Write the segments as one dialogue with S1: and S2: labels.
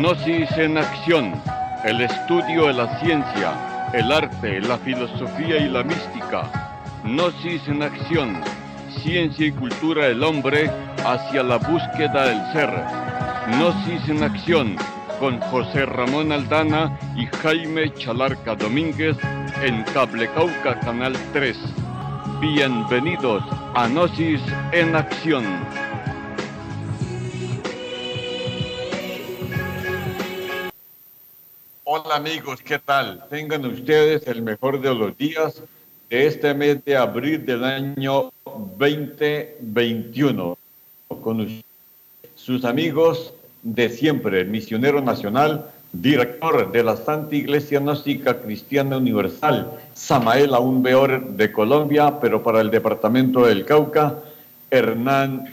S1: Gnosis en acción, el estudio de la ciencia, el arte, la filosofía y la mística. Gnosis en acción, ciencia y cultura del hombre hacia la búsqueda del ser. Gnosis en acción, con José Ramón Aldana y Jaime Chalarca Domínguez en Cable Cauca Canal 3. Bienvenidos a Gnosis en acción. Amigos, ¿qué tal? Tengan ustedes el mejor de los días de este mes de abril del año 2021. Con sus amigos de siempre, misionero nacional, director de la Santa Iglesia Gnóstica Cristiana Universal, Samael Aún de Colombia, pero para el departamento del Cauca, Hernán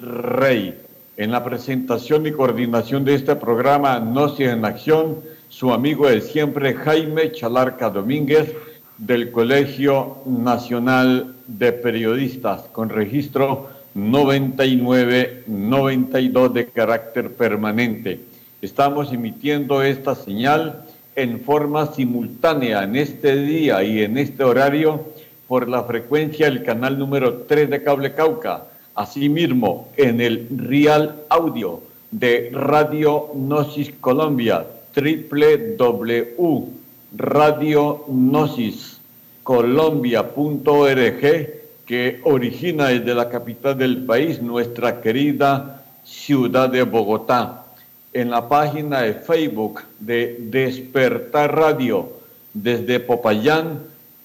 S1: Rey. En la presentación y coordinación de este programa Gnosis en Acción, su amigo de siempre Jaime Chalarca Domínguez del Colegio Nacional de Periodistas con registro 99-92 de carácter permanente. Estamos emitiendo esta señal en forma simultánea en este día y en este horario por la frecuencia del canal número 3 de Cable Cauca, asimismo en el Real Audio de Radio Gnosis Colombia www.radionosiscolombia.org que origina desde la capital del país, nuestra querida ciudad de Bogotá. En la página de Facebook de Despertar Radio desde Popayán,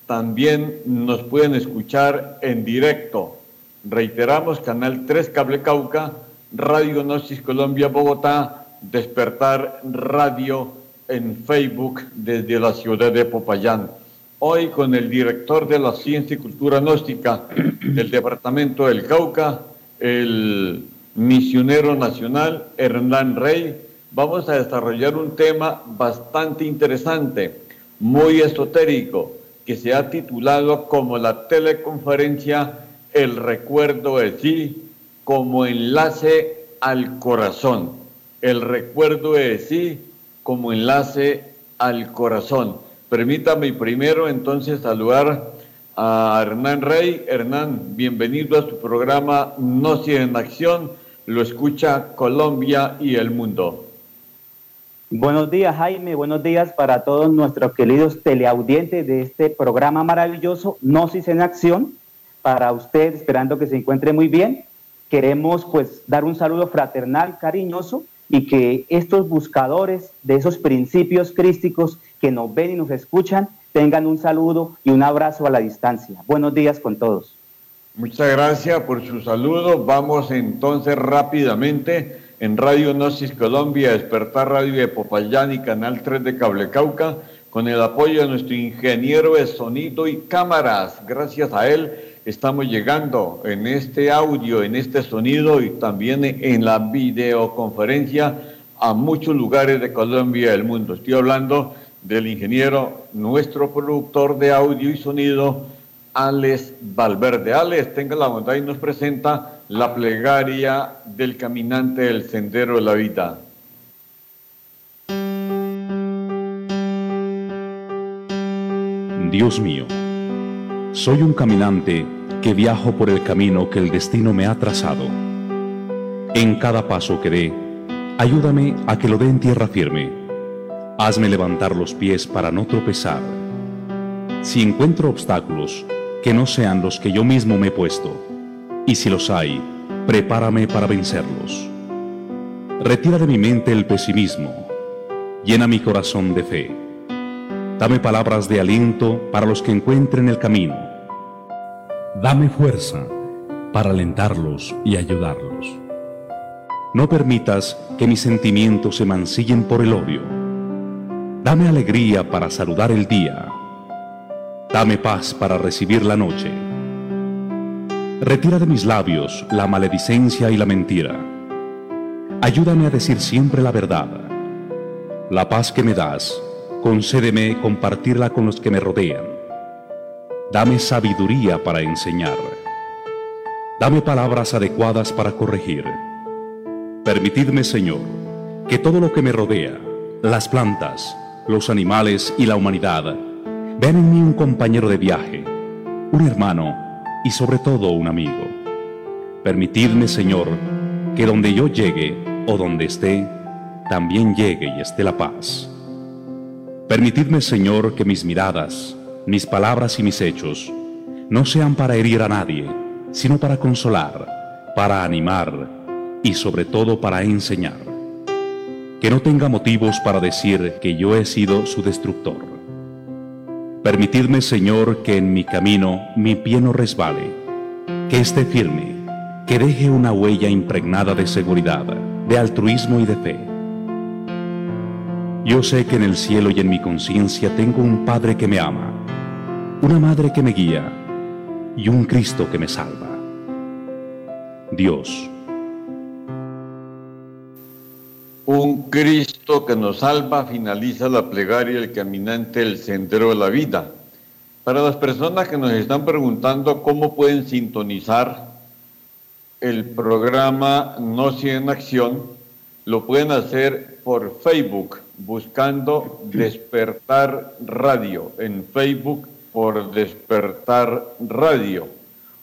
S1: también nos pueden escuchar en directo. Reiteramos, Canal 3 Cable Cauca, Radio Gnosis Colombia Bogotá, Despertar Radio en Facebook desde la ciudad de Popayán. Hoy con el director de la Ciencia y Cultura Gnóstica del Departamento del Cauca, el misionero nacional Hernán Rey, vamos a desarrollar un tema bastante interesante, muy esotérico, que se ha titulado como la teleconferencia El recuerdo de sí como enlace al corazón el recuerdo de sí como enlace al corazón. Permítame primero entonces saludar a Hernán Rey. Hernán, bienvenido a su programa No en Acción. Lo escucha Colombia y el mundo.
S2: Buenos días, Jaime. Buenos días para todos nuestros queridos teleaudientes de este programa maravilloso, Gnosis en Acción. Para usted, esperando que se encuentre muy bien, queremos pues dar un saludo fraternal, cariñoso y que estos buscadores de esos principios crísticos que nos ven y nos escuchan tengan un saludo y un abrazo a la distancia. Buenos días con todos.
S1: Muchas gracias por su saludo. Vamos entonces rápidamente en Radio Gnosis Colombia, Despertar Radio de Popayán y Canal 3 de Cable Cauca, con el apoyo de nuestro ingeniero de sonido y cámaras. Gracias a él estamos llegando en este audio, en este sonido y también en la videoconferencia a muchos lugares de Colombia y del mundo. Estoy hablando del ingeniero, nuestro productor de audio y sonido, Alex Valverde. Alex, tenga la bondad y nos presenta la plegaria del caminante del sendero de la vida.
S3: Dios mío, soy un caminante que viajo por el camino que el destino me ha trazado. En cada paso que dé, ayúdame a que lo dé en tierra firme. Hazme levantar los pies para no tropezar. Si encuentro obstáculos, que no sean los que yo mismo me he puesto. Y si los hay, prepárame para vencerlos. Retira de mi mente el pesimismo. Llena mi corazón de fe. Dame palabras de aliento para los que encuentren el camino Dame fuerza para alentarlos y ayudarlos. No permitas que mis sentimientos se mancillen por el odio. Dame alegría para saludar el día. Dame paz para recibir la noche. Retira de mis labios la maledicencia y la mentira. Ayúdame a decir siempre la verdad. La paz que me das, concédeme compartirla con los que me rodean Dame sabiduría para enseñar. Dame palabras adecuadas para corregir. Permitidme, Señor, que todo lo que me rodea, las plantas, los animales y la humanidad, vean en mí un compañero de viaje, un hermano y sobre todo un amigo. Permitidme, Señor, que donde yo llegue o donde esté, también llegue y esté la paz. Permitidme, Señor, que mis miradas, mis palabras y mis hechos no sean para herir a nadie, sino para consolar, para animar y sobre todo para enseñar. Que no tenga motivos para decir que yo he sido su destructor. Permitidme, Señor, que en mi camino mi pie no resbale, que esté firme, que deje una huella impregnada de seguridad, de altruismo y de fe. Yo sé que en el cielo y en mi conciencia tengo un Padre que me ama, una Madre que me guía y un Cristo que me salva. Dios.
S1: Un Cristo que nos salva finaliza la plegaria el caminante el sendero de la vida. Para las personas que nos están preguntando cómo pueden sintonizar el programa No en Acción, lo pueden hacer por Facebook, buscando Despertar Radio en Facebook por Despertar Radio.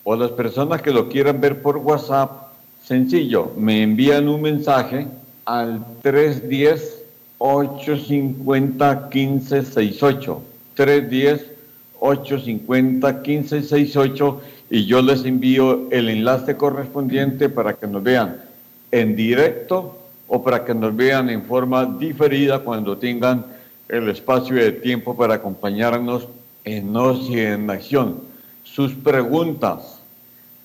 S1: O las personas que lo quieran ver por WhatsApp, sencillo, me envían un mensaje al 310-850-1568. 310-850-1568 y yo les envío el enlace correspondiente para que nos vean en directo o para que nos vean en forma diferida cuando tengan el espacio de tiempo para acompañarnos en Acción. Sus preguntas,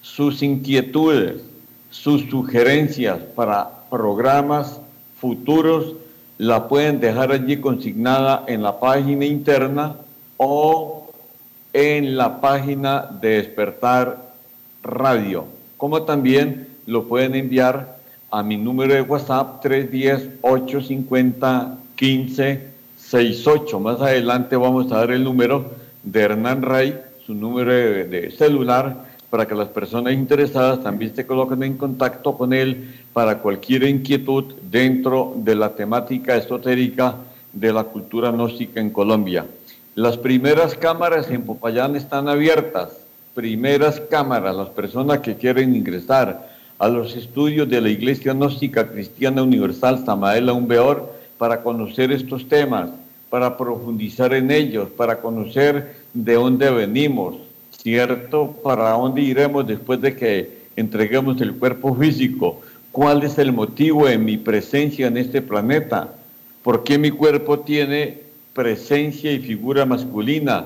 S1: sus inquietudes, sus sugerencias para programas futuros, la pueden dejar allí consignada en la página interna o en la página de Despertar Radio, como también lo pueden enviar a mi número de WhatsApp 310-850-1568. Más adelante vamos a dar el número de Hernán Rey, su número de, celular, para que las personas interesadas también se coloquen en contacto con él para cualquier inquietud dentro de la temática esotérica de la cultura gnóstica en Colombia. Las primeras cámaras en Popayán están abiertas, primeras cámaras, las personas que quieren ingresar a los estudios de la Iglesia Gnóstica Cristiana Universal Samael Umbeor para conocer estos temas, para profundizar en ellos, para conocer de dónde venimos, ¿cierto? ¿Para dónde iremos después de que entreguemos el cuerpo físico? ¿Cuál es el motivo de mi presencia en este planeta? ¿Por qué mi cuerpo tiene presencia y figura masculina?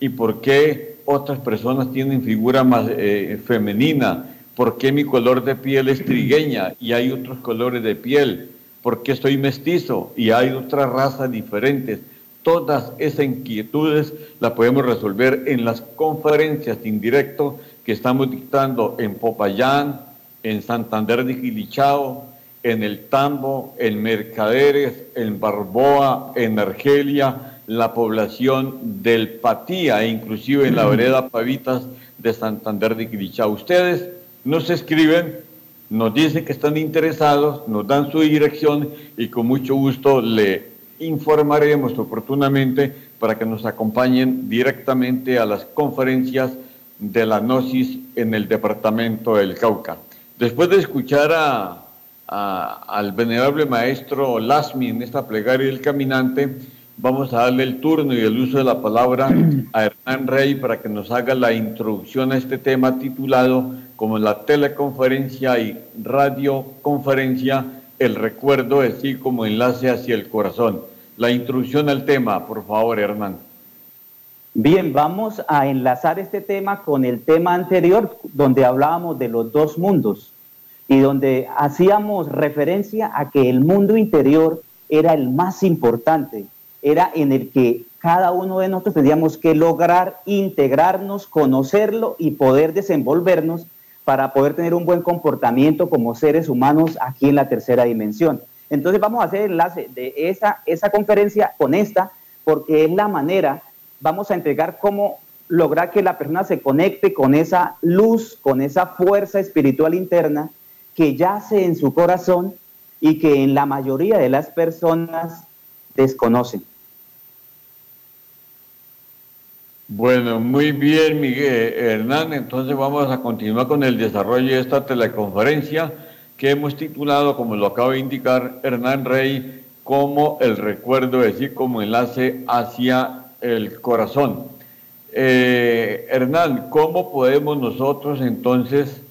S1: ¿Y por qué otras personas tienen figura más, eh, femenina? ¿Por qué mi color de piel es trigueña y hay otros colores de piel? ¿Por qué soy mestizo y hay otras razas diferentes? Todas esas inquietudes las podemos resolver en las conferencias en directo que estamos dictando en Popayán, en Santander de Gilichao, en El Tambo, en Mercaderes, en Barboa, en Argelia, la población del Patía e inclusive en la vereda Pavitas de Santander de Gilichao. Ustedes nos escriben, nos dicen que están interesados, nos dan su dirección y con mucho gusto le informaremos oportunamente para que nos acompañen directamente a las conferencias de la Gnosis en el departamento del Cauca. Después de escuchar a, al venerable maestro Lasmi en esta plegaria del caminante, vamos a darle el turno y el uso de la palabra a Hernán Rey para que nos haga la introducción a este tema titulado como la teleconferencia y radioconferencia, el recuerdo de sí como enlace hacia el corazón. La introducción al tema, por favor, Hernán.
S2: Bien, vamos a enlazar este tema con el tema anterior, donde hablábamos de los dos mundos y donde hacíamos referencia a que el mundo interior era el más importante, era en el que cada uno de nosotros teníamos que lograr integrarnos, conocerlo y poder desenvolvernos para poder tener un buen comportamiento como seres humanos aquí en la tercera dimensión. Entonces vamos a hacer enlace de esa, esa conferencia con esta, porque es la manera, vamos a entregar cómo lograr que la persona se conecte con esa luz, con esa fuerza espiritual interna que yace en su corazón y que en la mayoría de las personas desconocen.
S1: Bueno, muy bien, Miguel Hernán. Entonces vamos a continuar con el desarrollo de esta teleconferencia que hemos titulado, como lo acaba de indicar Hernán Rey, como el recuerdo, es decir, como enlace hacia el corazón. Eh, Hernán, ¿cómo podemos nosotros entonces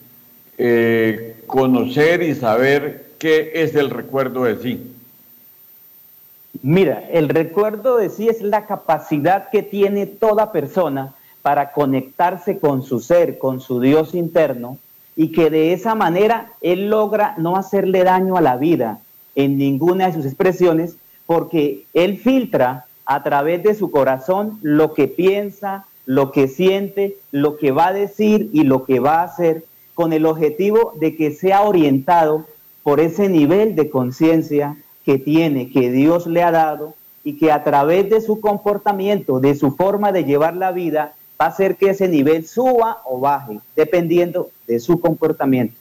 S1: eh, conocer y saber qué es el recuerdo de sí?
S2: Mira, el recuerdo de sí es la capacidad que tiene toda persona para conectarse con su ser, con su Dios interno, y que de esa manera él logra no hacerle daño a la vida en ninguna de sus expresiones, porque él filtra a través de su corazón lo que piensa, lo que siente, lo que va a decir y lo que va a hacer, con el objetivo de que sea orientado por ese nivel de conciencia que tiene, que Dios le ha dado y que a través de su comportamiento, de su forma de llevar la vida, va a hacer que ese nivel suba o baje, dependiendo de su comportamiento.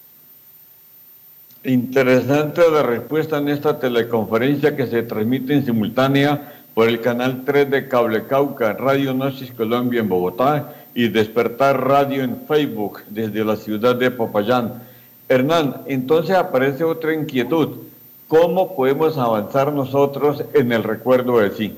S1: Interesante la respuesta en esta teleconferencia que se transmite en simultánea por el canal 3 de Cable Cauca, Radio Gnosis Colombia en Bogotá y Despertar Radio en Facebook desde la ciudad de Popayán. Hernán, entonces aparece otra inquietud. ¿Cómo podemos avanzar nosotros en el recuerdo de sí?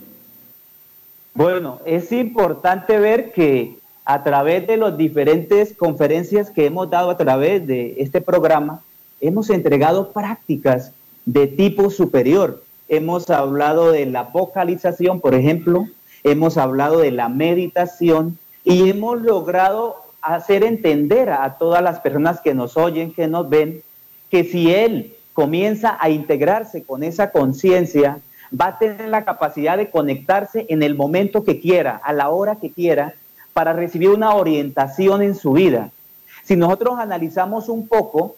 S2: Bueno, es importante ver que a través de las diferentes conferencias que hemos dado a través de este programa, hemos entregado prácticas de tipo superior. Hemos hablado de la vocalización, por ejemplo, hemos hablado de la meditación y hemos logrado hacer entender a todas las personas que nos oyen, que nos ven, que si él comienza a integrarse con esa conciencia, va a tener la capacidad de conectarse en el momento que quiera, a la hora que quiera, para recibir una orientación en su vida. Si nosotros analizamos un poco,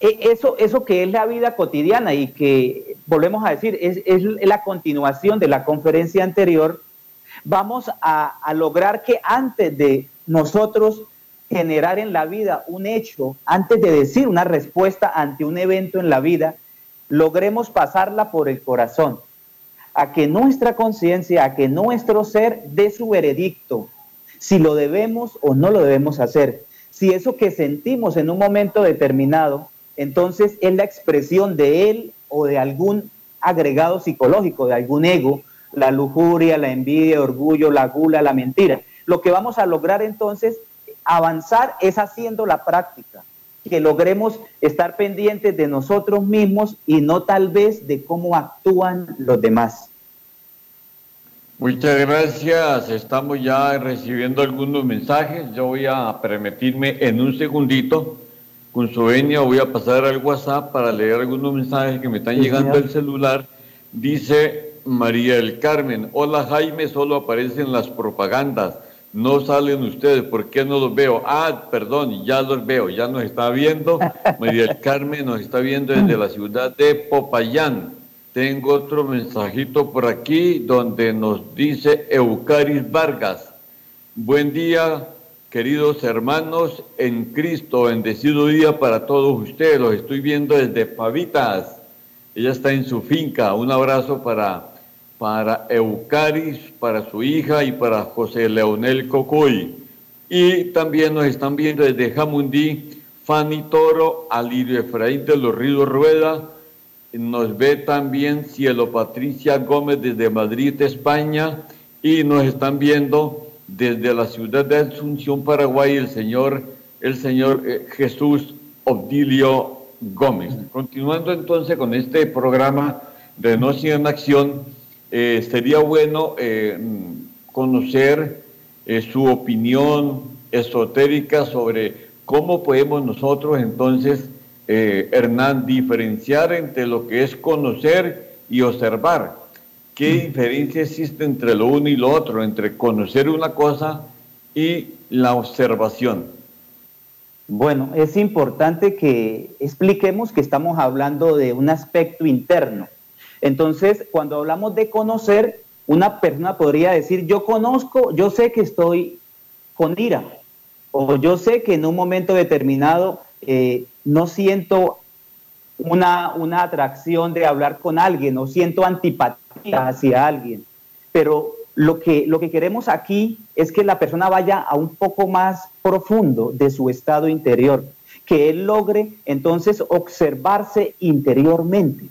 S2: e, eso, eso que es la vida cotidiana y que, volvemos a decir, es, la continuación de la conferencia anterior, vamos a, a lograr que antes de nosotros generar en la vida un hecho, antes de decir una respuesta ante un evento en la vida, logremos pasarla por el corazón, a que nuestra conciencia, a que nuestro ser dé su veredicto, si lo debemos o no lo debemos hacer. Si eso que sentimos en un momento determinado, entonces es la expresión de él o de algún agregado psicológico, de algún ego, la lujuria, la envidia, orgullo, la gula, la mentira. Lo que vamos a lograr entonces avanzar es haciendo la práctica, que logremos estar pendientes de nosotros mismos y no tal vez de cómo actúan los demás.
S1: Muchas gracias. Estamos ya recibiendo algunos mensajes. Yo voy a permitirme en un segundito, con su venia, voy a pasar al WhatsApp para leer algunos mensajes que me están llegando al celular. Dice María del Carmen, hola Jaime, solo aparecen las propagandas no salen ustedes, ¿por qué no los veo? Ah, perdón, ya los veo, ya nos está viendo. María del Carmen nos está viendo desde la ciudad de Popayán. Tengo otro mensajito por aquí donde nos dice Eucaris Vargas. Buen día, queridos hermanos en Cristo, bendecido día para todos ustedes. Los estoy viendo desde Pavitas. Ella está en su finca. Un abrazo para para Eucaris, para su hija y para José Leonel Cocoy. Y también nos están viendo desde Jamundí, Fanny Toro, Alirio Efraín de los Ríos Rueda. Nos ve también Cielo Patricia Gómez desde Madrid, España. Y nos están viendo desde la ciudad de Asunción, Paraguay, el señor, el señor eh, Jesús Obdilio Gómez. Continuando entonces con este programa de Noche en Acción, eh, sería bueno eh, conocer eh, su opinión esotérica sobre cómo podemos nosotros entonces, Hernán, diferenciar entre lo que es conocer y observar. ¿Qué mm. diferencia existe entre lo uno y lo otro, entre conocer una cosa y la observación?
S2: Bueno, es importante que expliquemos que estamos hablando de un aspecto interno entonces, cuando hablamos de conocer, una persona podría decir, yo conozco, yo sé que estoy con ira, o yo sé que en un momento determinado eh, no siento una, una atracción de hablar con alguien o siento antipatía hacia alguien. Pero lo que, lo que queremos aquí es que la persona vaya a un poco más profundo de su estado interior, que él logre entonces observarse interiormente.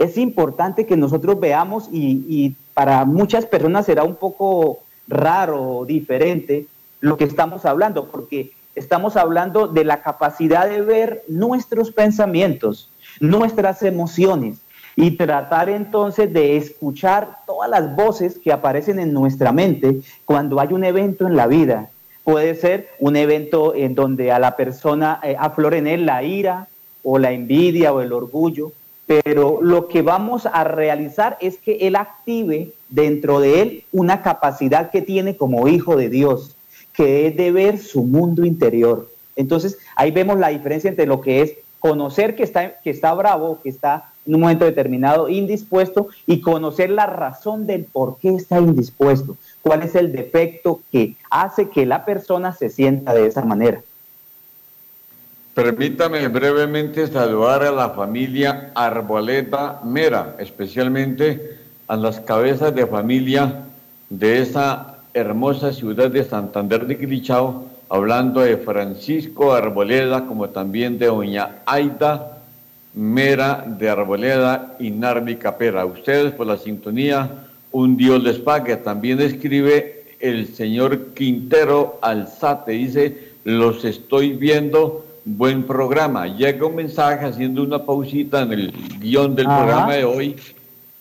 S2: Es importante que nosotros veamos y, para muchas personas será un poco raro, diferente lo que estamos hablando, porque estamos hablando de la capacidad de ver nuestros pensamientos, nuestras emociones y tratar entonces de escuchar todas las voces que aparecen en nuestra mente cuando hay un evento en la vida. Puede ser un evento en donde a la persona eh, aflore en él la ira o la envidia o el orgullo, pero lo que vamos a realizar es que él active dentro de él una capacidad que tiene como hijo de Dios, que es de ver su mundo interior. Entonces, ahí vemos la diferencia entre lo que es conocer que está, que está bravo, que está en un momento determinado indispuesto y conocer la razón del por qué está indispuesto, cuál es el defecto que hace que la persona se sienta de esa manera.
S1: Permítame brevemente saludar a la familia Arboleta Mera, especialmente a las cabezas de familia de esa hermosa ciudad de Santander de Quilichao, hablando de Francisco Arboleda, como también de doña Aida Mera de Arboleda y Narvi Capera. Ustedes por la sintonía, un Dios les pague. También escribe el señor Quintero Alzate, dice, los estoy viendo, buen programa. Llega un mensaje haciendo una pausita en el guion del programa de hoy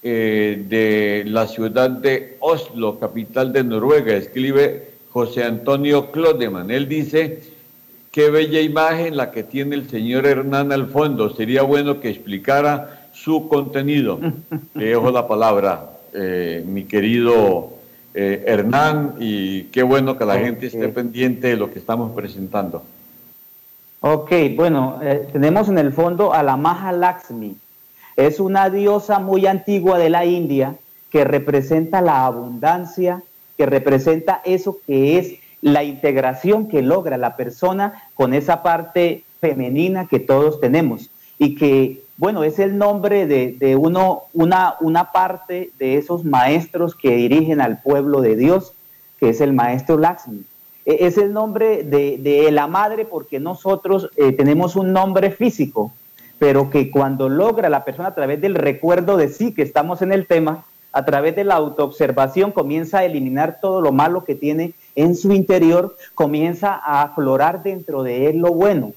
S1: eh, de la ciudad de Oslo, capital de Noruega. Escribe José Antonio Clodeman. Él dice, qué bella imagen la que tiene el señor Hernán al fondo. Sería bueno que explicara su contenido. Le dejo la palabra, eh, mi querido eh, Hernán, y qué bueno que la gente esté pendiente de lo que estamos presentando.
S2: Ok, bueno, eh, tenemos en el fondo a la Maha Lakshmi. Es una diosa muy antigua de la India que representa la abundancia, que representa eso que es la integración que logra la persona con esa parte femenina que todos tenemos y que, bueno, es el nombre de, uno, una, una parte de esos maestros que dirigen al pueblo de Dios, que es el maestro Lakshmi. E, es el nombre de, la madre porque nosotros eh, tenemos un nombre físico, pero que cuando logra la persona a través del recuerdo de sí, que estamos en el tema, a través de la autoobservación comienza a eliminar todo lo malo que tiene en su interior, comienza a aflorar dentro de él lo bueno.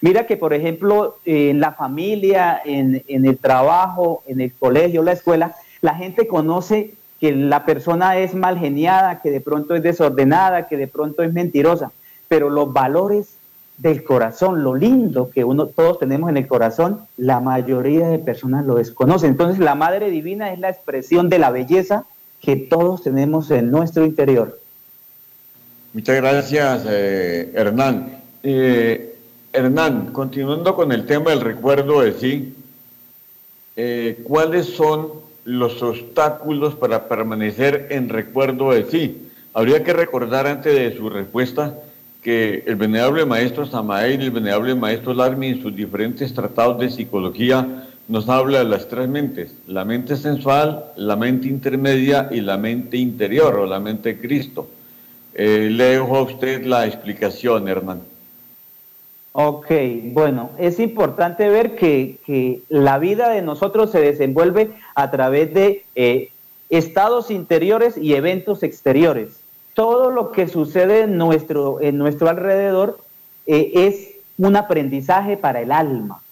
S2: Mira que, por ejemplo, en la familia, en, el trabajo, en el colegio, la escuela, la gente conoce que la persona es mal geniada, que de pronto es desordenada, que de pronto es mentirosa, pero los valores del corazón, lo lindo que uno todos tenemos en el corazón, la mayoría de personas lo desconocen. Entonces la Madre Divina es la expresión de la belleza que todos tenemos en nuestro interior.
S1: Muchas gracias, eh, Hernán. Eh, Hernán, continuando con el tema del recuerdo de sí, eh, ¿cuáles son los obstáculos para permanecer en recuerdo de sí? Habría que recordar antes de su respuesta que el venerable maestro Samael y el venerable maestro Larmi en sus diferentes tratados de psicología nos habla de las tres mentes, la mente sensual, la mente intermedia y la mente interior o la mente de Cristo. Eh, le dejo a usted la explicación, Hernán.
S2: Ok, bueno, es importante ver que, la vida de nosotros se desenvuelve a través de eh, estados interiores y eventos exteriores todo lo que sucede en nuestro, en nuestro alrededor eh, es un aprendizaje para el alma.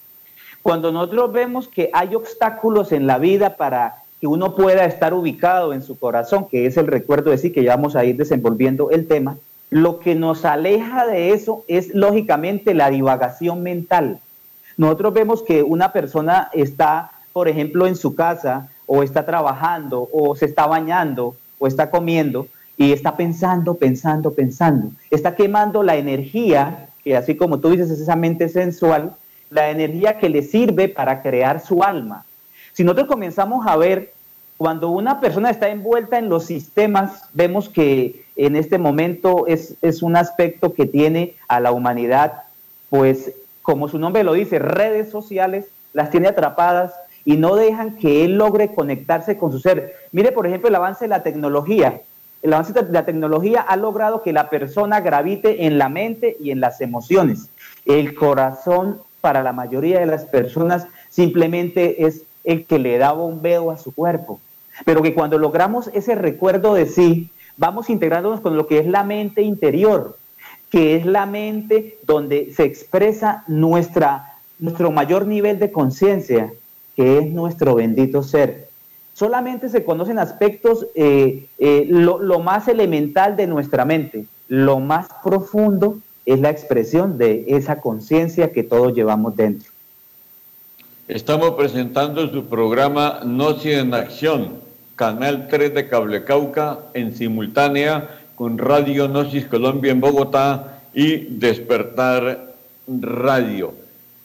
S2: Cuando nosotros vemos que hay obstáculos en la vida para que uno pueda estar ubicado en su corazón, que es el recuerdo de sí, que ya vamos a ir desenvolviendo el tema, lo que nos aleja de eso es lógicamente la divagación mental. Nosotros vemos que una persona está, por ejemplo, en su casa o está trabajando o se está bañando o está comiendo y está pensando, pensando, pensando. Está quemando la energía, que así como tú dices, es esa mente sensual, la energía que le sirve para crear su alma. Si nosotros comenzamos a ver, cuando una persona está envuelta en los sistemas, vemos que en este momento es, es un aspecto que tiene a la humanidad, pues como su nombre lo dice, redes sociales, las tiene atrapadas y no dejan que él logre conectarse con su ser. Mire, por ejemplo, el avance de la tecnología. El avance de la tecnología ha logrado que la persona gravite en la mente y en las emociones. El corazón para la mayoría de las personas simplemente es el que le da bombeo a su cuerpo. Pero que cuando logramos ese recuerdo de sí, vamos integrándonos con lo que es la mente interior, que es la mente donde se expresa nuestra, nuestro mayor nivel de conciencia, que es nuestro bendito ser. Solamente se conocen aspectos, eh, eh, lo, más elemental de nuestra mente, lo más profundo es la expresión de esa conciencia que todos llevamos dentro.
S1: Estamos presentando su programa Noche en Acción, Canal 3 de Cable Cauca, en simultánea con Radio Gnosis Colombia en Bogotá y Despertar Radio.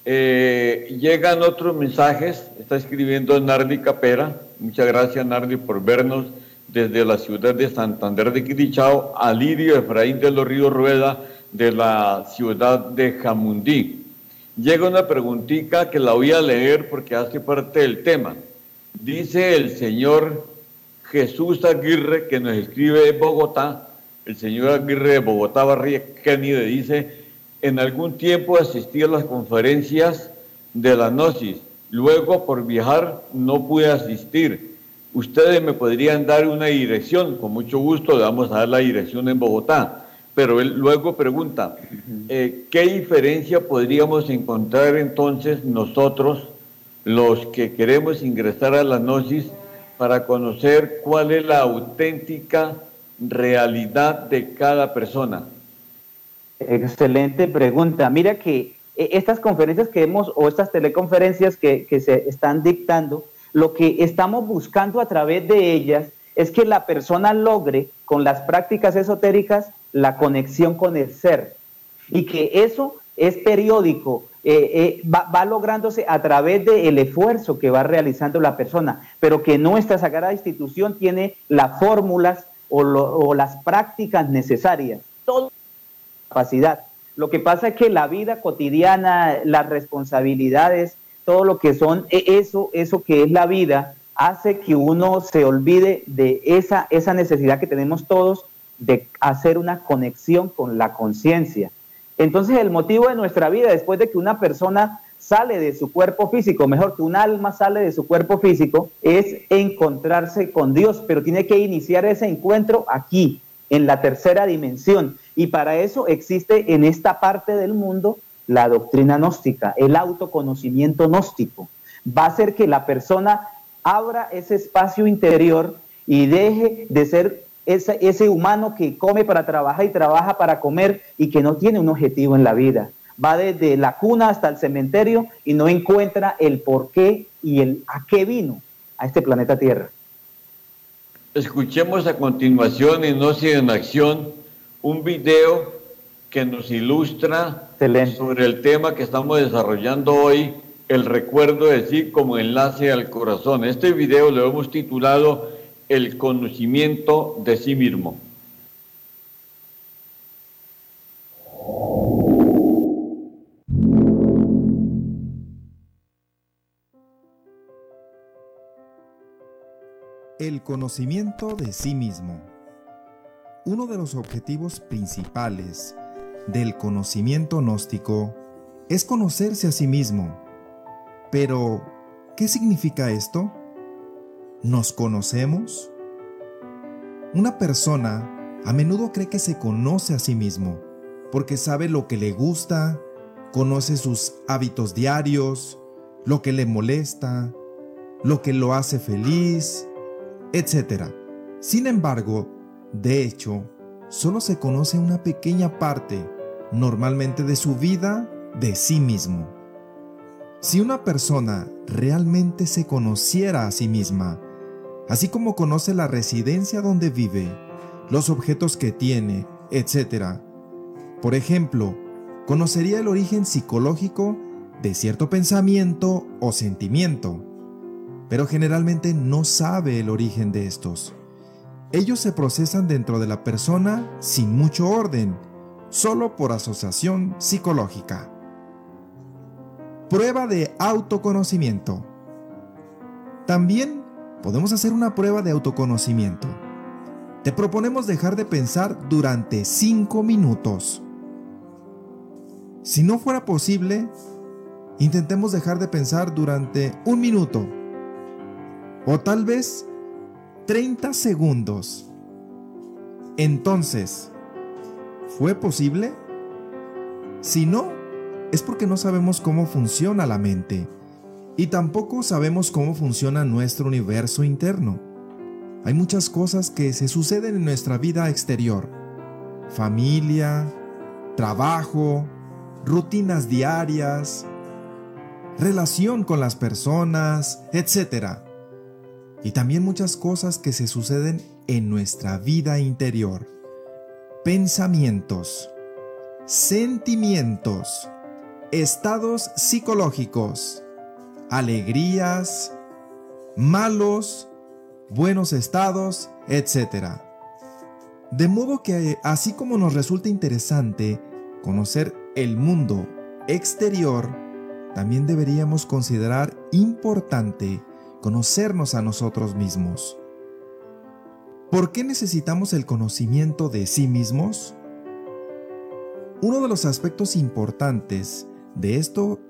S1: Eh, llegan otros mensajes, está escribiendo Nardi Capera, muchas gracias Nardi por vernos desde la ciudad de Santander de Quirichao, Alirio Efraín de los Ríos Rueda de la ciudad de Jamundí. Llega una preguntita que la voy a leer porque hace parte del tema. Dice el señor Jesús Aguirre que nos escribe de Bogotá, el señor Aguirre de Bogotá Barría Kennedy dice, en algún tiempo asistí a las conferencias de la Gnosis, luego por viajar no pude asistir. Ustedes me podrían dar una dirección, con mucho gusto le vamos a dar la dirección en Bogotá. Pero él luego pregunta, eh, ¿qué diferencia podríamos encontrar entonces nosotros, los que queremos ingresar a la Gnosis, para conocer cuál es la auténtica realidad de cada persona?
S2: Excelente pregunta. Mira que eh, estas conferencias que hemos o estas teleconferencias que, que, se están dictando, lo que estamos buscando a través de ellas es que la persona logre con las prácticas esotéricas la conexión con el ser y que eso es periódico, eh, eh, va, lográndose a través del esfuerzo que va realizando la persona, pero que nuestra sagrada institución tiene las fórmulas o, las prácticas necesarias, toda capacidad. Lo que pasa es que la vida cotidiana, las responsabilidades, todo lo que son e, eso, eso que es la vida, hace que uno se olvide de esa, esa necesidad que tenemos todos de hacer una conexión con la conciencia. Entonces el motivo de nuestra vida, después de que una persona sale de su cuerpo físico, mejor que un alma sale de su cuerpo físico, es encontrarse con Dios, pero tiene que iniciar ese encuentro aquí, en la tercera dimensión. Y para eso existe en esta parte del mundo la doctrina gnóstica, el autoconocimiento gnóstico. Va a hacer que la persona abra ese espacio interior y deje de ser ese, ese humano que come para trabajar y trabaja para comer y que no tiene un objetivo en la vida va desde la cuna hasta el cementerio y no encuentra el por qué y el a qué vino a este planeta Tierra.
S1: Escuchemos a continuación en Noche en Acción un video que nos ilustra sobre el tema que estamos desarrollando hoy, el recuerdo de sí como enlace al corazón. Este video lo hemos titulado El conocimiento de sí mismo.
S4: El conocimiento de sí mismo. Uno de los objetivos principales del conocimiento gnóstico es conocerse a sí mismo. Pero, ¿qué significa esto? ¿Nos conocemos? Una persona a menudo cree que se conoce a sí mismo porque sabe lo que le gusta, conoce sus hábitos diarios, lo que le molesta, lo que lo hace feliz, etc. Sin embargo, de hecho, solo se conoce una pequeña parte, normalmente de su vida, de sí mismo. Si una persona realmente se conociera a sí misma, así como conoce la residencia donde vive, los objetos que tiene, etc., por ejemplo, conocería el origen psicológico de cierto pensamiento o sentimiento, pero generalmente no sabe el origen de estos. Ellos se procesan dentro de la persona sin mucho orden, solo por asociación psicológica. Prueba de autoconocimiento. También podemos hacer una prueba de autoconocimiento. Te proponemos dejar de pensar durante 5 minutos. Si no fuera posible, intentemos dejar de pensar durante un minuto o tal vez 30 segundos. Entonces, ¿fue posible? Si no, es porque no sabemos cómo funciona la mente y tampoco sabemos cómo funciona nuestro universo interno. Hay muchas cosas que se suceden en nuestra vida exterior. Familia, trabajo, rutinas diarias, relación con las personas, etc. Y también muchas cosas que se suceden en nuestra vida interior. Pensamientos, sentimientos, estados psicológicos, alegrías, malos, buenos estados, etc. De modo que así como nos resulta interesante conocer el mundo exterior, también deberíamos considerar importante conocernos a nosotros mismos. ¿Por qué necesitamos el conocimiento de sí mismos? Uno de los aspectos importantes de esto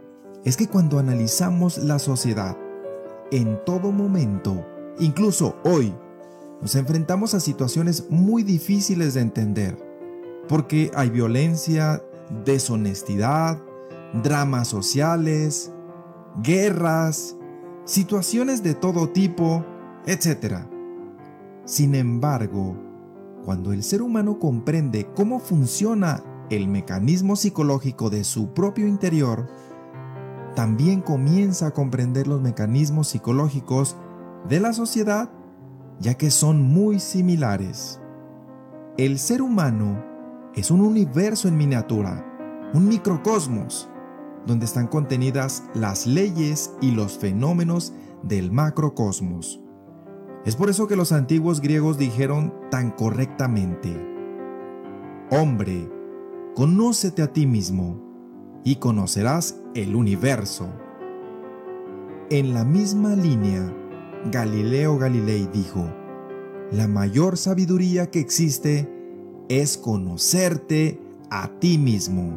S4: es que cuando analizamos la sociedad, en todo momento, incluso hoy, nos enfrentamos a situaciones muy difíciles de entender, porque hay violencia, deshonestidad, dramas sociales, guerras, situaciones de todo tipo, etc. Sin embargo, cuando el ser humano comprende cómo funciona el mecanismo psicológico de su propio interior, también comienza a comprender los mecanismos psicológicos de la sociedad, ya que son muy similares. El ser humano es un universo en miniatura, un microcosmos, donde están contenidas las leyes y los fenómenos del macrocosmos. Es por eso que los antiguos griegos dijeron tan correctamente, Hombre, conócete a ti mismo y conocerás el universo. En la misma línea, Galileo Galilei dijo, la mayor sabiduría que existe es conocerte a ti mismo.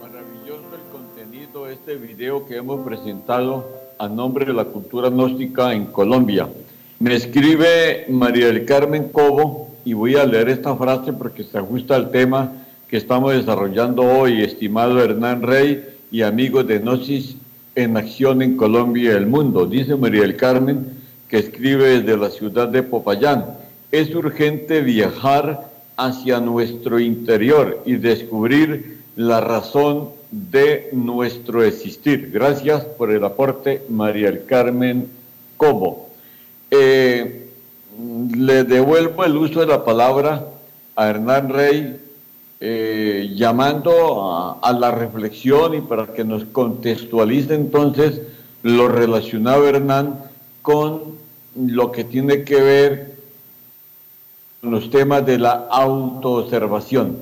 S1: Maravilloso el contenido de este video que hemos presentado a nombre de la cultura gnóstica en Colombia. Me escribe María del Carmen Cobo y voy a leer esta frase porque se ajusta al tema que estamos desarrollando hoy, estimado Hernán Rey y amigos de Gnosis en acción en Colombia y el mundo. Dice María del Carmen, que escribe desde la ciudad de Popayán, es urgente viajar hacia nuestro interior y descubrir la razón de nuestro existir. Gracias por el aporte, María del Carmen Cobo. Eh, le devuelvo el uso de la palabra a Hernán Rey, eh, llamando a, la reflexión y para que nos contextualice entonces lo relacionado Hernán con lo que tiene que ver con los temas de la autoobservación.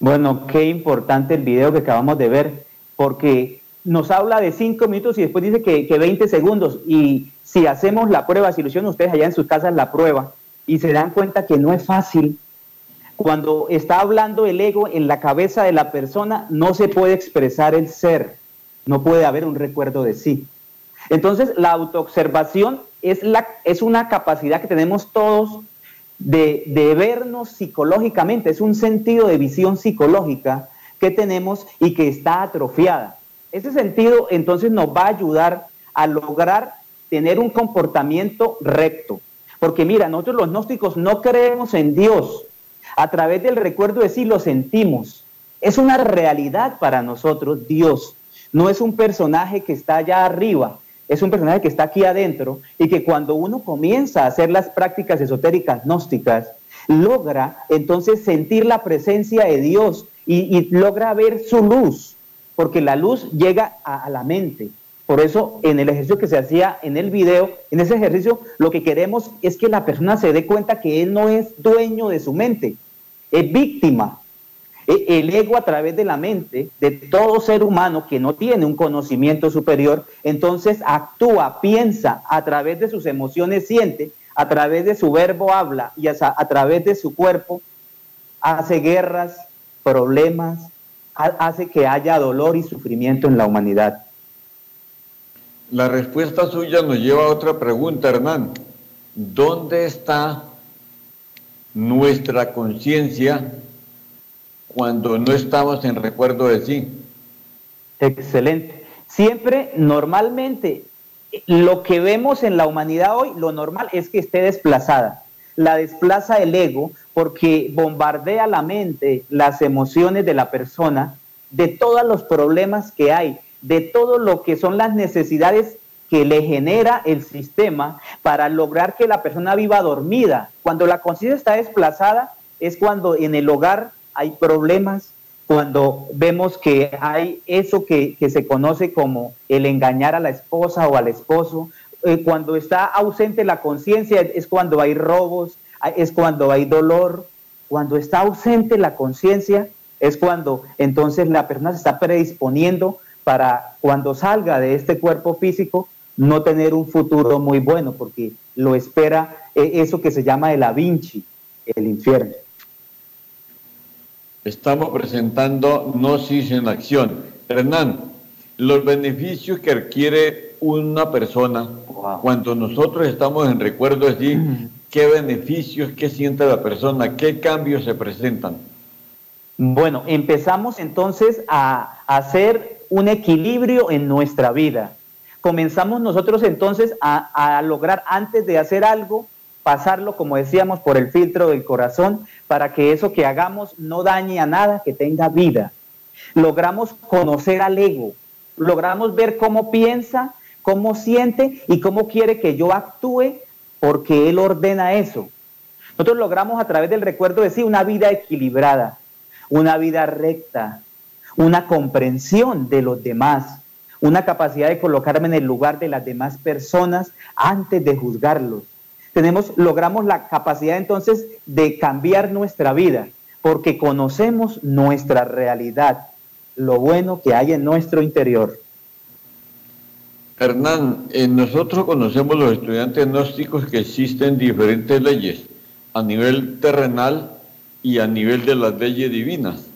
S2: Bueno, qué importante el video que acabamos de ver, porque nos habla de cinco minutos y después dice que, que 20 segundos. Y si hacemos la prueba, si ilusionan ustedes allá en sus casas la prueba y se dan cuenta que no es fácil, cuando está hablando el ego en la cabeza de la persona, no se puede expresar el ser, no puede haber un recuerdo de sí. Entonces, la autoobservación es, la, es una capacidad que tenemos todos de vernos psicológicamente, es un sentido de visión psicológica que tenemos y que está atrofiada. Ese sentido entonces nos va a ayudar a lograr tener un comportamiento recto. Porque mira, nosotros los gnósticos no creemos en Dios. A través del recuerdo de sí lo sentimos. Es una realidad para nosotros Dios. No es un personaje que está allá arriba, es un personaje que está aquí adentro y que cuando uno comienza a hacer las prácticas esotéricas gnósticas, logra entonces sentir la presencia de Dios y, y logra ver su luz porque la luz llega a, la mente, Por eso en el ejercicio que se hacía en el video, en ese ejercicio lo que queremos es que la persona se dé cuenta que él no es dueño de su mente, es víctima. E, el ego a través de la mente de todo ser humano que no tiene un conocimiento superior, entonces actúa, piensa, a través de sus emociones siente, a través de su verbo habla y a, a través de su cuerpo hace guerras, problemas, hace que haya dolor y sufrimiento en la humanidad.
S1: La respuesta suya nos lleva a otra pregunta, Hernán. ¿Dónde está nuestra conciencia cuando no estamos en recuerdo de sí?
S2: Excelente. Siempre, normalmente, lo que vemos en la humanidad hoy, lo normal es que esté desplazada. La desplaza el ego porque bombardea la mente, las emociones de la persona, de todos los problemas que hay de todo lo que son las necesidades que le genera el sistema para lograr que la persona viva dormida. Cuando la conciencia está desplazada es cuando en el hogar hay problemas, cuando vemos que hay eso que, se conoce como el engañar a la esposa o al esposo, eh, cuando está ausente la conciencia es cuando hay robos, es cuando hay dolor, cuando está ausente la conciencia es cuando entonces la persona se está predisponiendo para cuando salga de este cuerpo físico no tener un futuro muy bueno, porque lo espera eh, eso que se llama el Vinci, el infierno.
S1: Estamos presentando Gnosis en acción. Hernán, los beneficios que adquiere una persona cuando nosotros estamos en recuerdo allí, ¿qué beneficios, qué siente la persona, qué cambios se presentan?
S2: Bueno, empezamos entonces a hacer un equilibrio en nuestra vida. Comenzamos nosotros entonces a, lograr antes de hacer algo, pasarlo, como decíamos, por el filtro del corazón, para que eso que hagamos no dañe a nada, que tenga vida. Logramos conocer al ego, logramos ver cómo piensa, cómo siente y cómo quiere que yo actúe, porque él ordena eso. Nosotros logramos a través del recuerdo de sí una vida equilibrada, una vida recta, una comprensión de los demás, una capacidad de colocarme en el lugar de las demás personas antes de juzgarlos. Tenemos, logramos la capacidad entonces de cambiar nuestra vida, porque conocemos nuestra realidad, lo bueno que hay en nuestro interior.
S1: Hernán, nosotros conocemos los estudiantes gnósticos que existen diferentes leyes a nivel terrenal y a nivel de las leyes divinas.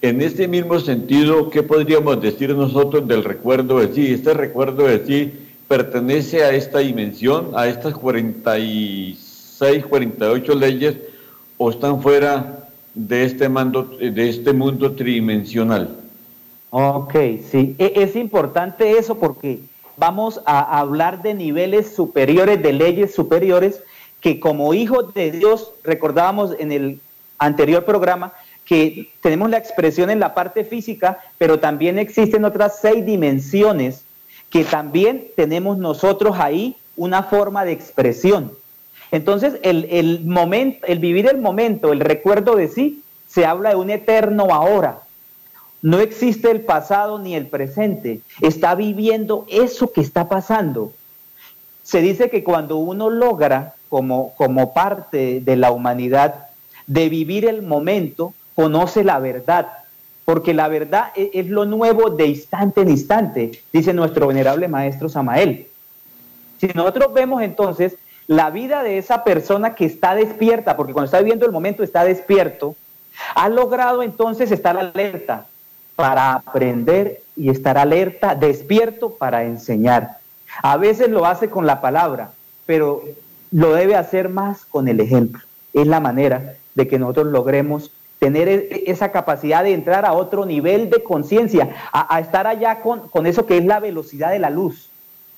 S1: En este mismo sentido, ¿qué podríamos decir nosotros del recuerdo de sí? Este recuerdo de sí pertenece a esta dimensión, a estas 46, 48 leyes, o están fuera de este, mando, de este mundo tridimensional.
S2: Ok, sí, e, es importante eso porque vamos a hablar de niveles superiores, de leyes superiores, que como hijos de Dios, recordábamos en el anterior programa, que tenemos la expresión en la parte física, pero también existen otras seis dimensiones que también tenemos nosotros ahí una forma de expresión. Entonces, el, momento, el vivir el momento, el recuerdo de sí, se habla de un eterno ahora. No existe el pasado ni el presente. Está viviendo eso que está pasando. Se dice que cuando uno logra, como, como parte de la humanidad, de vivir el momento, conoce la verdad, porque la verdad e-, es, lo nuevo de instante en instante, dice nuestro venerable maestro Samael. Si nosotros vemos entonces la vida de esa persona que está despierta, porque cuando está viviendo el momento está despierto, ha logrado entonces estar alerta para aprender y estar alerta, despierto para enseñar. A veces lo hace con la palabra, pero lo debe hacer más con el ejemplo. Es la manera de que nosotros logremos tener e, esa capacidad de entrar a otro nivel de conciencia, a, estar allá con, con eso que es la velocidad de la luz,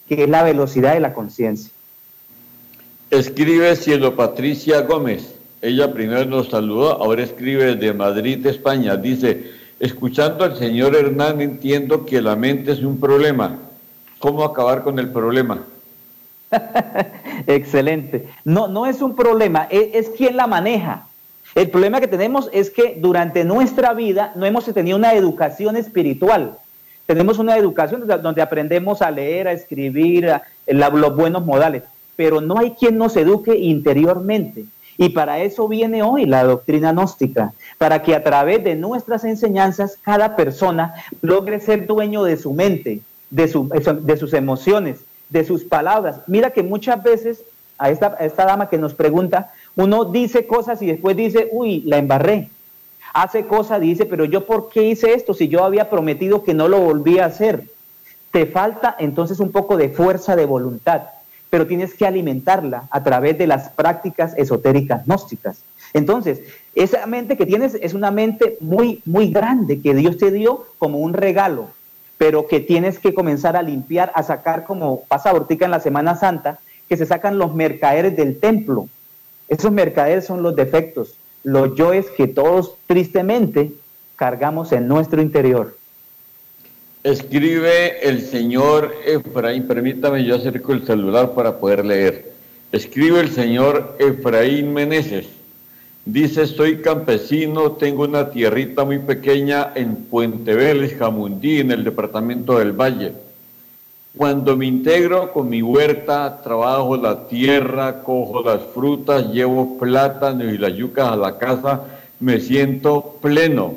S2: que es la velocidad de la conciencia.
S1: Escribe Cielo Patricia Gómez. Ella primero nos saludó, ahora escribe de Madrid, España. Dice, escuchando al señor Hernán entiendo que la mente es un problema. ¿Cómo acabar con el problema?
S2: Excelente. No, no es un problema, es, es quien la maneja. El problema que tenemos es que durante nuestra vida no hemos tenido una educación espiritual. tenemos una educación donde aprendemos a leer, a escribir, a, los buenos modales, pero no hay quien nos eduque interiormente. Y para eso viene hoy la doctrina gnóstica, para que a través de nuestras enseñanzas cada persona logre ser dueño de su mente, de, de sus emociones, de sus palabras. Mira que muchas veces a esta, dama que nos pregunta, uno dice cosas y después dice, uy, la embarré. Hace cosas dice, pero yo por qué hice esto si yo había prometido que no lo volvía a hacer. Te falta entonces un poco de fuerza de voluntad pero tienes que alimentarla a través de las prácticas esotéricas gnósticas. Entonces, esa mente que tienes es una mente muy, muy grande que Dios te dio como un regalo, pero que tienes que comenzar a limpiar, a sacar como pasa ahorita en la Semana Santa, que se sacan los mercaderes del templo. Esos mercaderes son los defectos, los yoes que todos tristemente cargamos en nuestro interior.
S1: Escribe el señor Efraín, permítame, yo acerco el celular para poder leer. Escribe el señor Efraín Meneses. Dice, soy campesino, tengo una tierrita muy pequeña en Puente Vélez, Jamundí, en el departamento del Valle. Cuando me integro con mi huerta, trabajo la tierra, cojo las frutas, llevo plátanos y las yucas a la casa, me siento pleno,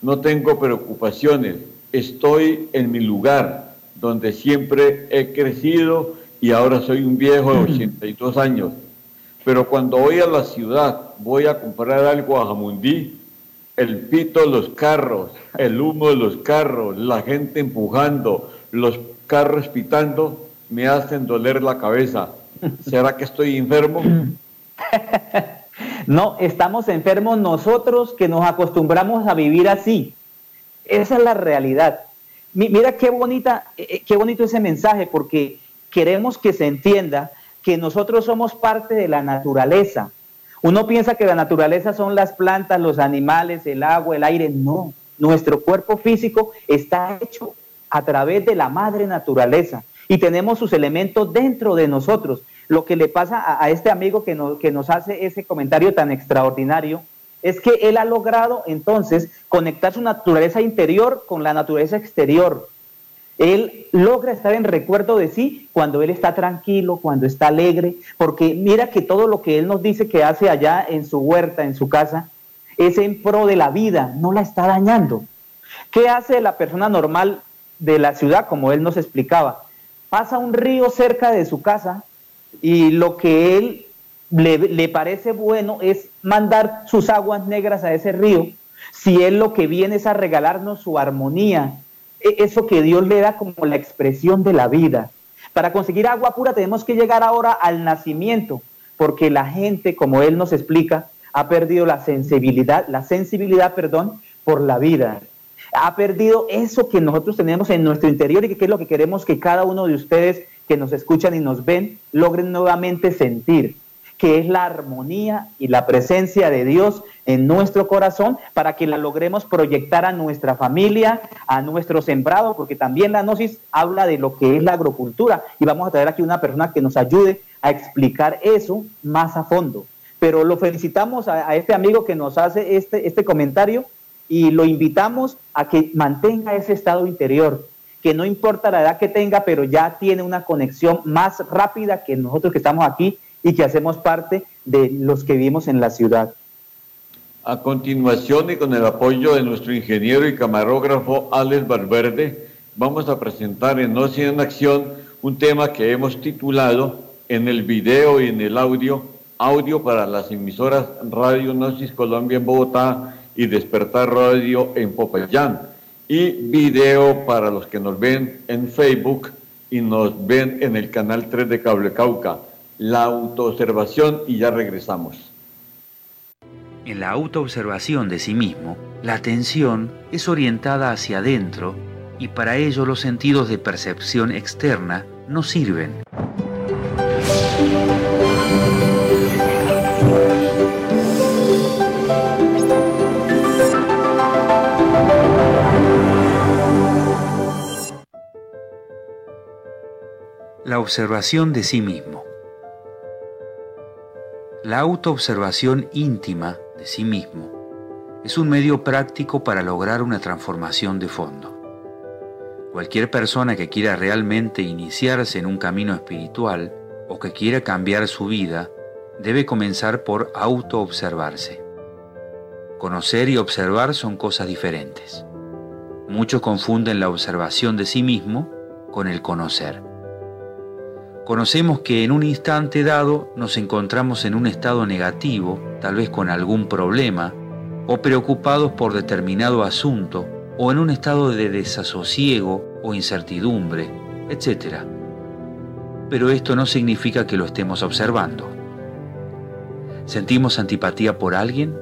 S1: no tengo preocupaciones estoy en mi lugar, donde siempre he crecido y ahora soy un viejo de 82 años. Pero cuando voy a la ciudad, voy a comprar algo a Jamundí, el pito de los carros, el humo de los carros, la gente empujando, los carros pitando, me hacen doler la cabeza. ¿Será que estoy enfermo?
S2: No, estamos enfermos nosotros que nos acostumbramos a vivir así. Esa es la realidad. Mira qué bonita, eh, eh, qué bonito ese mensaje, porque queremos que se entienda que nosotros somos parte de la naturaleza. Uno piensa que la naturaleza son las plantas, los animales, el agua, el aire. No, nuestro cuerpo físico está hecho a través de la madre naturaleza y tenemos sus elementos dentro de nosotros. Lo que le pasa a, este amigo que que nos hace ese comentario tan extraordinario es que él ha logrado entonces conectar su naturaleza interior con la naturaleza exterior. Él logra estar en recuerdo de sí cuando él está tranquilo, cuando está alegre, porque mira que todo lo que él nos dice que hace allá en su huerta, en su casa, es en pro de la vida, no la está dañando. ¿Qué hace la persona normal de la ciudad, como él nos explicaba? Pasa un río cerca de su casa y lo que él le, parece bueno es mandar sus aguas negras a ese río, si él lo que viene es a regalarnos su armonía, e, eso que Dios le da como la expresión de la vida. Para conseguir agua pura tenemos que llegar ahora al nacimiento, porque la gente, como él nos explica, ha perdido la sensibilidad, la sensibilidad, perdón, por la vida. Ha perdido eso que nosotros tenemos en nuestro interior y que es lo que queremos que cada uno de ustedes que nos escuchan y nos ven logren nuevamente sentir que es la armonía y la presencia de Dios en nuestro corazón para que la logremos proyectar a nuestra familia, a nuestro sembrado, porque también la gnosis habla de lo que es la agrocultura y vamos a traer aquí una persona que nos ayude a explicar eso más a fondo. Pero lo felicitamos a, este amigo que nos hace este, este comentario y lo invitamos a que mantenga ese estado interior, que no importa la edad que tenga, pero ya tiene una conexión más rápida que nosotros que estamos aquí y que hacemos parte de los que vivimos en la ciudad.
S1: A continuación y con el apoyo de nuestro ingeniero y camarógrafo Alex Valverde, vamos a presentar en Noche en Acción un tema que hemos titulado en el video y en el audio, audio para las emisoras Radio Gnosis Colombia en Bogotá y Despertar Radio en Popayán, y video para los que nos ven en Facebook y nos ven en el canal 3 de Cable Cauca la autoobservación y ya regresamos.
S5: En la autoobservación de sí mismo, la atención es orientada hacia adentro y para ello los sentidos de percepción externa no sirven. La observación de sí mismo. La autoobservación íntima de sí mismo es un medio práctico para lograr una transformación de fondo. Cualquier persona que quiera realmente iniciarse en un camino espiritual o que quiera cambiar su vida, debe comenzar por autoobservarse. Conocer y observar son cosas diferentes. Muchos confunden la observación de sí mismo con el conocer. Conocemos que en un instante dado nos encontramos en un estado negativo, tal vez con algún problema, o preocupados por determinado asunto, o en un estado de desasosiego o incertidumbre, etc. Pero esto no significa que lo estemos observando. ¿Sentimos antipatía por alguien?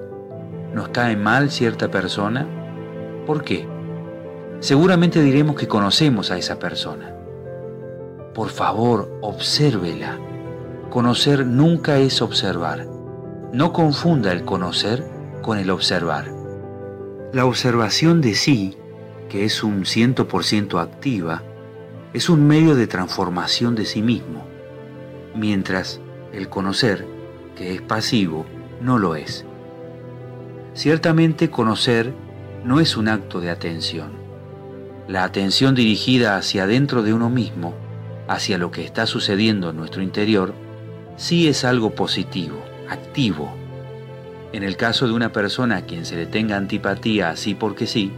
S5: ¿Nos cae mal cierta persona? ¿Por qué? Seguramente diremos que conocemos a esa persona por favor, obsérvela. Conocer nunca es observar. No confunda el conocer con el observar. La observación de sí, que es un 100% activa, es un medio de transformación de sí mismo, mientras el conocer, que es pasivo, no lo es. Ciertamente conocer no es un acto de atención. La atención dirigida hacia adentro de uno mismo hacia lo que está sucediendo en nuestro interior, sí es algo positivo, activo. En el caso de una persona a quien se le tenga antipatía así porque sí,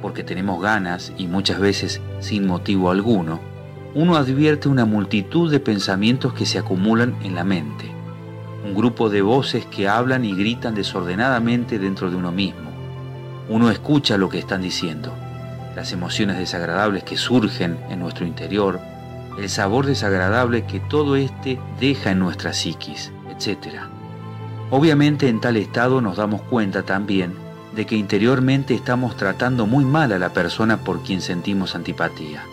S5: porque tenemos ganas y muchas veces sin motivo alguno, uno advierte una multitud de pensamientos que se acumulan en la mente, un grupo de voces que hablan y gritan desordenadamente dentro de uno mismo. Uno escucha lo que están diciendo, las emociones desagradables que surgen en nuestro interior, el sabor desagradable que todo este deja en nuestra psiquis, etc. Obviamente en tal estado nos damos cuenta también de que interiormente estamos tratando muy mal a la persona por quien sentimos antipatía.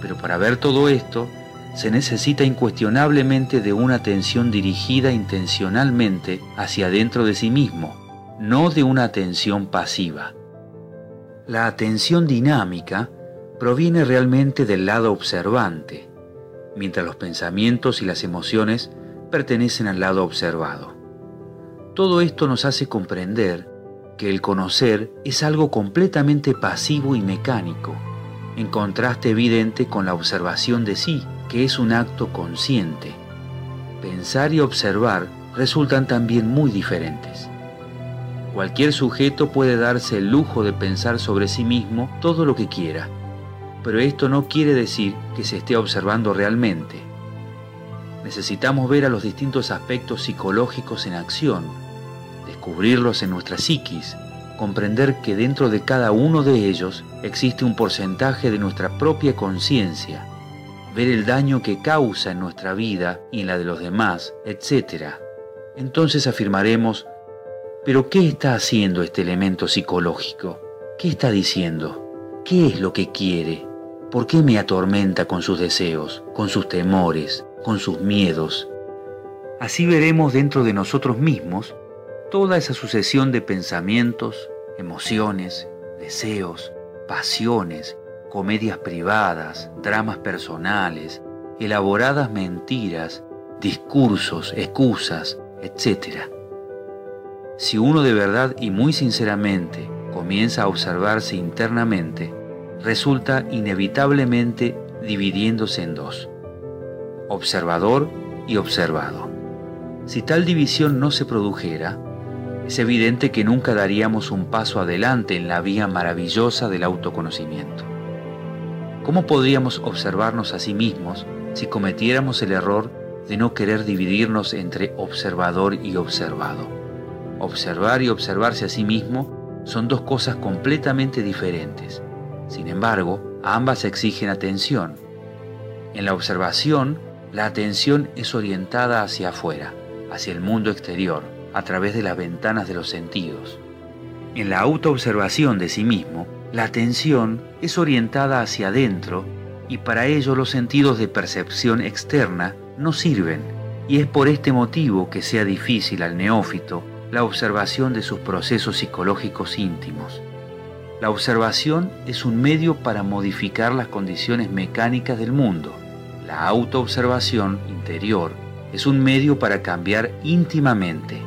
S5: Pero para ver todo esto, se necesita incuestionablemente de una atención dirigida intencionalmente hacia adentro de sí mismo, no de una atención pasiva. La atención dinámica proviene realmente del lado observante, mientras los pensamientos y las emociones pertenecen al lado observado. Todo esto nos hace comprender que el conocer es algo completamente pasivo y mecánico, en contraste evidente con la observación de sí, que es un acto consciente. Pensar y observar resultan también muy diferentes. Cualquier sujeto puede darse el lujo de pensar sobre sí mismo todo lo que quiera, pero esto no quiere decir que se esté observando realmente. Necesitamos ver a los distintos aspectos psicológicos en acción, descubrirlos en nuestra psiquis, comprender que dentro de cada uno de ellos existe un porcentaje de nuestra propia conciencia, ver el daño que causa en nuestra vida y en la de los demás, etc. Entonces afirmaremos, pero ¿qué está haciendo este elemento psicológico? ¿Qué está diciendo? ¿Qué es lo que quiere? ¿Por qué me atormenta con sus deseos, con sus temores, con sus miedos? Así veremos dentro de nosotros mismos toda esa sucesión de pensamientos, emociones, deseos, pasiones, comedias privadas, dramas personales, elaboradas mentiras, discursos, excusas, etc. Si uno de verdad y muy sinceramente comienza a observarse internamente, resulta inevitablemente dividiéndose en dos, observador y observado. Si tal división no se produjera, es evidente que nunca daríamos un paso adelante en la vía maravillosa del autoconocimiento. ¿Cómo podríamos observarnos a sí mismos si cometiéramos el error de no querer dividirnos entre observador y observado? Observar y observarse a sí mismo son dos cosas completamente diferentes sin embargo, ambas exigen atención. En la observación, la atención es orientada hacia afuera, hacia el mundo exterior, a través de las ventanas de los sentidos. En la autoobservación de sí mismo, la atención es orientada hacia adentro y para ello los sentidos de percepción externa no sirven, y es por este motivo que sea difícil al neófito la observación de sus procesos psicológicos íntimos. La observación es un medio para modificar las condiciones mecánicas del mundo. La autoobservación interior es un medio para cambiar íntimamente.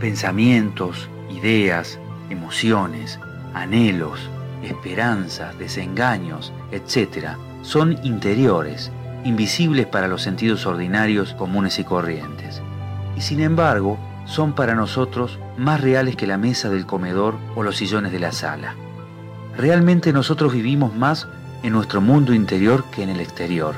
S5: Pensamientos, ideas, emociones, anhelos, esperanzas, desengaños, etc., son interiores, invisibles para los sentidos ordinarios comunes y corrientes. Y sin embargo, son para nosotros más reales que la mesa del comedor o los sillones de la sala. Realmente nosotros vivimos más en nuestro mundo interior que en el exterior.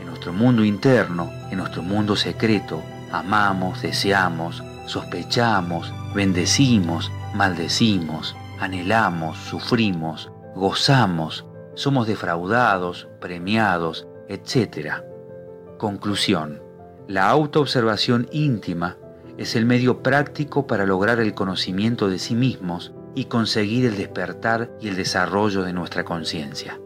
S5: En nuestro mundo interno, en nuestro mundo secreto, amamos, deseamos, sospechamos, bendecimos, maldecimos, anhelamos, sufrimos, gozamos, somos defraudados, premiados, etc. Conclusión. La autoobservación íntima es el medio práctico para lograr el conocimiento de sí mismos y conseguir el despertar y el desarrollo de nuestra conciencia.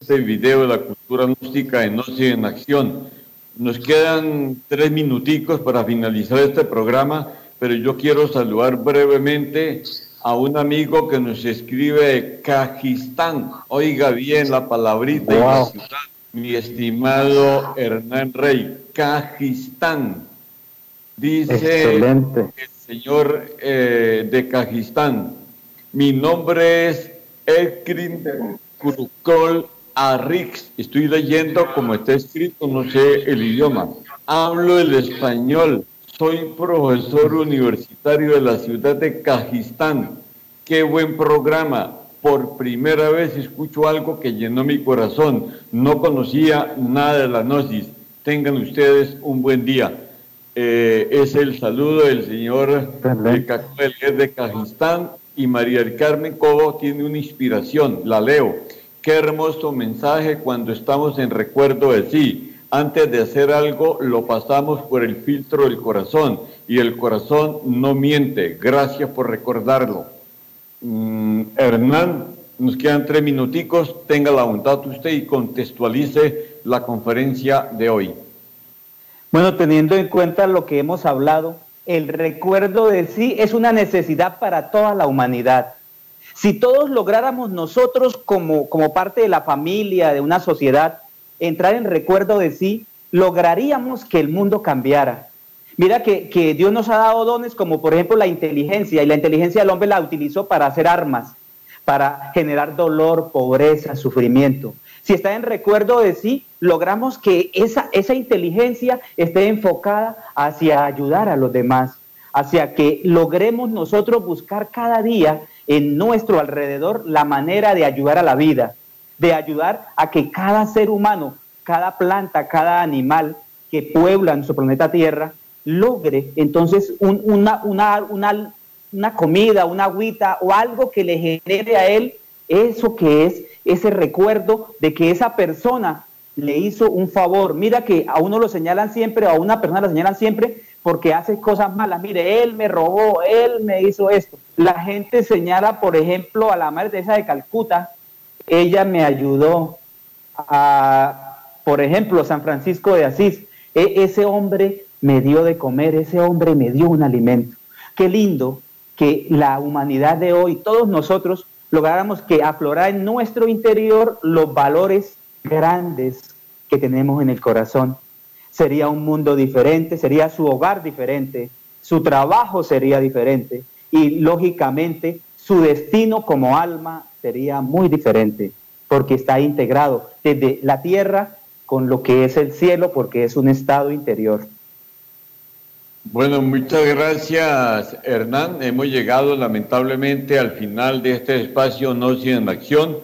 S1: Este video de la cultura gnóstica en Gnosis en Acción. Nos quedan tres minuticos para finalizar este programa, pero yo quiero saludar brevemente a un amigo que nos escribe de Kajistán. Oiga bien la palabrita y la ciudad. Mi estimado Hernán Rey, Kajistán. Dice el señor eh, de Kajistán. Mi nombre es Ekrin Kurukol Arrix. Estoy leyendo como está escrito, no sé el idioma. Hablo el español. Soy profesor universitario de la ciudad de Cajistán. Qué buen programa. Por primera vez escucho algo que llenó mi corazón. No conocía nada de la gnosis. Tengan ustedes un buen día. Eh, es el saludo del señor de, de Cajistán y María del Carmen Cobo tiene una inspiración. La leo. Qué hermoso mensaje cuando estamos en recuerdo de sí. Antes de hacer algo, lo pasamos por el filtro del corazón y el corazón no miente. Gracias por recordarlo. Mm, Hernán, nos quedan tres minuticos. Tenga la bondad usted y contextualice la conferencia de hoy.
S2: Bueno, teniendo en cuenta lo que hemos hablado, el recuerdo de sí es una necesidad para toda la humanidad. Si todos lográramos nosotros como, como parte de la familia, de una sociedad, entrar en recuerdo de sí, lograríamos que el mundo cambiara. Mira que, que, Dios nos ha dado dones como por ejemplo la inteligencia y la inteligencia del hombre la utilizó para hacer armas, para generar dolor, pobreza, sufrimiento. Si está en recuerdo de sí, logramos que esa, esa inteligencia esté enfocada hacia ayudar a los demás, hacia que logremos nosotros buscar cada día en nuestro alrededor la manera de ayudar a la vida, de ayudar a que cada ser humano, cada planta, cada animal que puebla nuestro planeta Tierra, logre entonces una, una, una, una comida, una agüita o algo que le genere a él eso que es ese recuerdo de que esa persona le hizo un favor. Mira que a uno lo señalan siempre, a una persona lo señalan siempre porque hace cosas malas. Mire, él me robó, él me hizo esto. La gente señala, por ejemplo, a la madre esa de Calcuta, ella me ayudó a, por ejemplo, San Francisco de Asís. E, ese hombre me dio de comer, ese hombre me dio un alimento. Qué lindo que la humanidad de hoy, todos nosotros, lográramos que aflorara en nuestro interior los valores grandes que tenemos en el corazón sería un mundo diferente, sería su hogar diferente, su trabajo sería diferente y lógicamente su destino como alma sería muy diferente porque está integrado desde la tierra con lo que es el cielo porque es un estado interior.
S1: Bueno, muchas gracias Hernán. Hemos llegado lamentablemente al final de este espacio Gnosis en Acción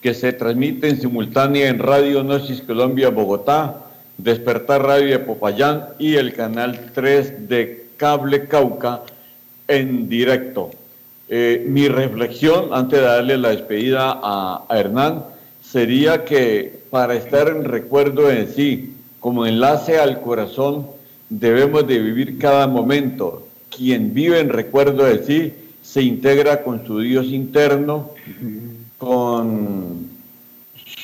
S1: que se transmite en simultánea en Radio Gnosis Colombia Bogotá Despertar Radio de Popayán y el canal 3 de Cable Cauca en directo. Eh, mi reflexión, antes de darle la despedida a, Hernán, sería que para estar en recuerdo en sí, como enlace al corazón, debemos de vivir cada momento. Quien vive en recuerdo de sí se integra con su Dios interno, con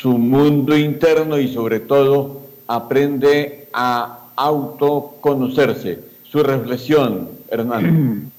S1: su mundo interno y sobre todo aprende a autoconocerse. Su reflexión, Hernán.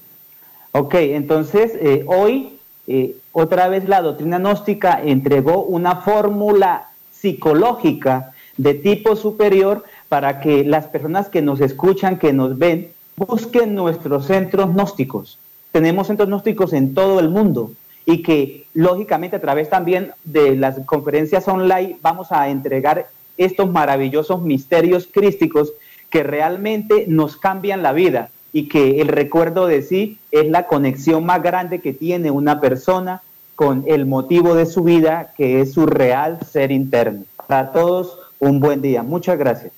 S2: Ok, entonces eh, hoy eh, otra vez la doctrina gnóstica entregó una fórmula psicológica de tipo superior para que las personas que nos escuchan, que nos ven, busquen nuestros centros gnósticos. Tenemos centros gnósticos en todo el mundo y que lógicamente a través también de las conferencias online vamos a entregar estos maravillosos misterios crísticos que realmente nos cambian la vida y que el recuerdo de sí es la conexión más grande que tiene una persona con el motivo de su vida, que es su real ser interno. Para todos, un buen día. Muchas gracias.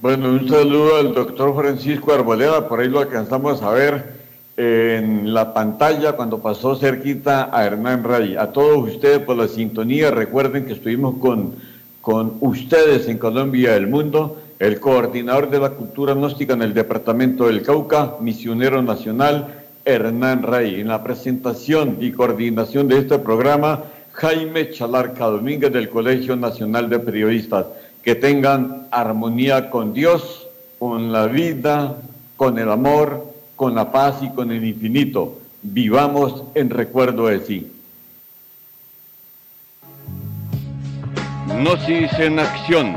S1: Bueno, un saludo al doctor Francisco Arboleda, por ahí lo alcanzamos a ver en la pantalla cuando pasó cerquita a Hernán Ray. A todos ustedes por la sintonía, recuerden que estuvimos con, con ustedes en Colombia y el mundo, el coordinador de la cultura gnóstica en el departamento del Cauca, misionero nacional, Hernán Ray. En la presentación y coordinación de este programa, Jaime Chalarca Domínguez del Colegio Nacional de Periodistas que tengan armonía con Dios, con la vida, con el amor, con la paz y con el infinito. Vivamos en recuerdo de sí. Gnosis en acción,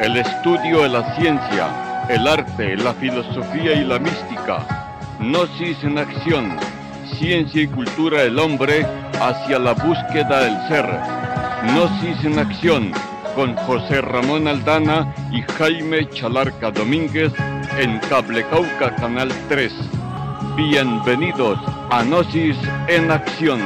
S1: el estudio de la ciencia, el arte, la filosofía y la mística. Gnosis en acción, ciencia y cultura del hombre hacia la búsqueda del ser. Gnosis en acción, con José Ramón Aldana y Jaime Chalarca Domínguez en Cable Cauca Canal 3. Bienvenidos a Gnosis en Acción.